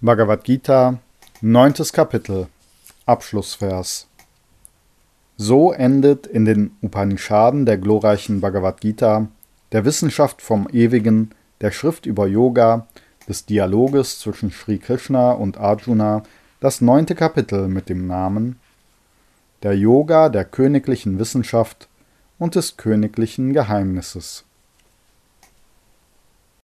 Bhagavad Gita, 9. Kapitel, Abschlussvers. So endet in den Upanishaden der glorreichen Bhagavad Gita, der Wissenschaft vom Ewigen, der Schrift über Yoga, des Dialoges zwischen Sri Krishna und Arjuna, das neunte Kapitel mit dem Namen Der Yoga der königlichen Wissenschaft und des königlichen Geheimnisses.